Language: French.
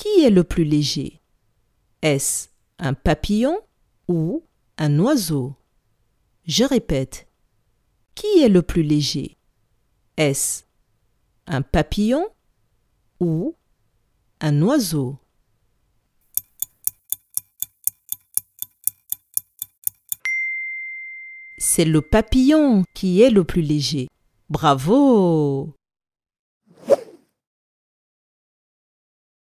Qui est le plus léger? Est-ce un papillon ou un oiseau? Je répète. Qui est le plus léger? Est-ce un papillon ou un oiseau? C'est le papillon qui est le plus léger. Bravo